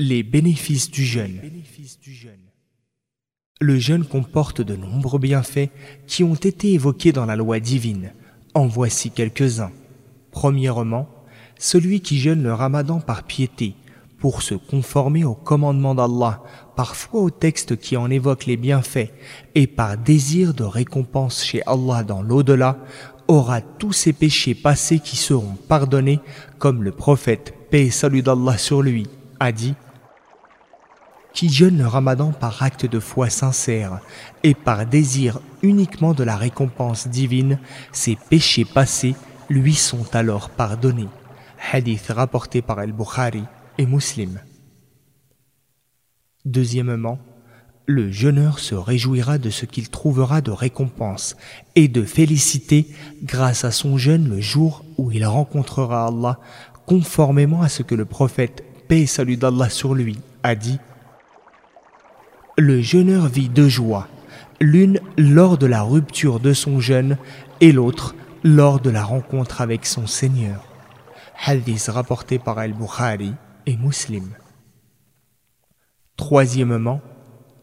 Les bénéfices du jeûne. Le jeûne comporte de nombreux bienfaits qui ont été évoqués dans la loi divine. En voici quelques-uns. Premièrement, celui qui jeûne le ramadan par piété, pour se conformer au commandement d'Allah, parfois au texte qui en évoque les bienfaits, et par désir de récompense chez Allah dans l'au-delà, aura tous ses péchés passés qui seront pardonnés, comme le prophète, paix et salut d'Allah sur lui, a dit qui jeûne le ramadan par acte de foi sincère et par désir uniquement de la récompense divine, ses péchés passés lui sont alors pardonnés. Hadith rapporté par Al-Bukhari et Muslim. Deuxièmement, le jeûneur se réjouira de ce qu'il trouvera de récompense et de félicité grâce à son jeûne le jour où il rencontrera Allah, conformément à ce que le prophète, paix et salut d'Allah sur lui, a dit – le jeûneur vit deux joies, l'une lors de la rupture de son jeûne et l'autre lors de la rencontre avec son Seigneur. Hadith rapporté par Al-Bukhari et Muslim. Troisièmement,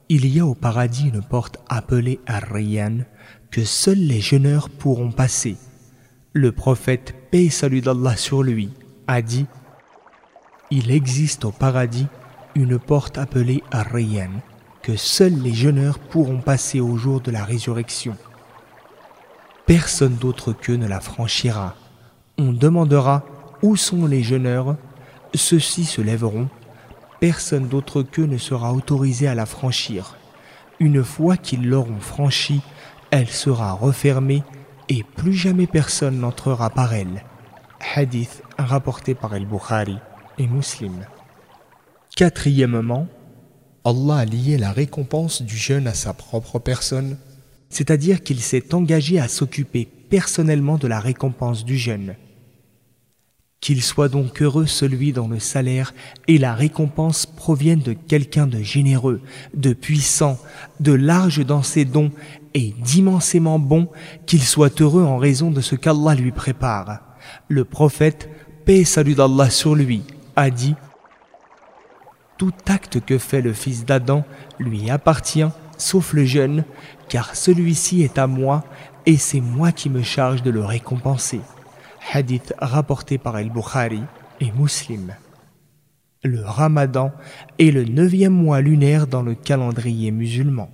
il y a au paradis une porte appelée Ar-Riyyan que seuls les jeûneurs pourront passer. Le prophète, paix salut d'Allah sur lui, a dit Il existe au paradis une porte appelée Ar-Riyyan que seuls les jeûneurs pourront passer au jour de la résurrection. Personne d'autre qu'eux ne la franchira. On demandera où sont les jeûneurs, ceux-ci se lèveront, personne d'autre qu'eux ne sera autorisé à la franchir. Une fois qu'ils l'auront franchie, elle sera refermée et plus jamais personne n'entrera par elle. Hadith rapporté par El-Bukhari et Muslim. Quatrièmement, Allah a lié la récompense du jeûne à sa propre personne, c'est-à-dire qu'il s'est engagé à s'occuper personnellement de la récompense du jeûne. Qu'il soit donc heureux celui dont le salaire et la récompense proviennent de quelqu'un de généreux, de puissant, de large dans ses dons et d'immensément bon, qu'il soit heureux en raison de ce qu'Allah lui prépare. Le prophète, paix et salut d'Allah sur lui, a dit « tout acte que fait le fils d'Adam lui appartient, sauf le jeûne, car celui-ci est à moi et c'est moi qui me charge de le récompenser. Hadith rapporté par El-Bukhari et Muslim. Le ramadan est le neuvième mois lunaire dans le calendrier musulman.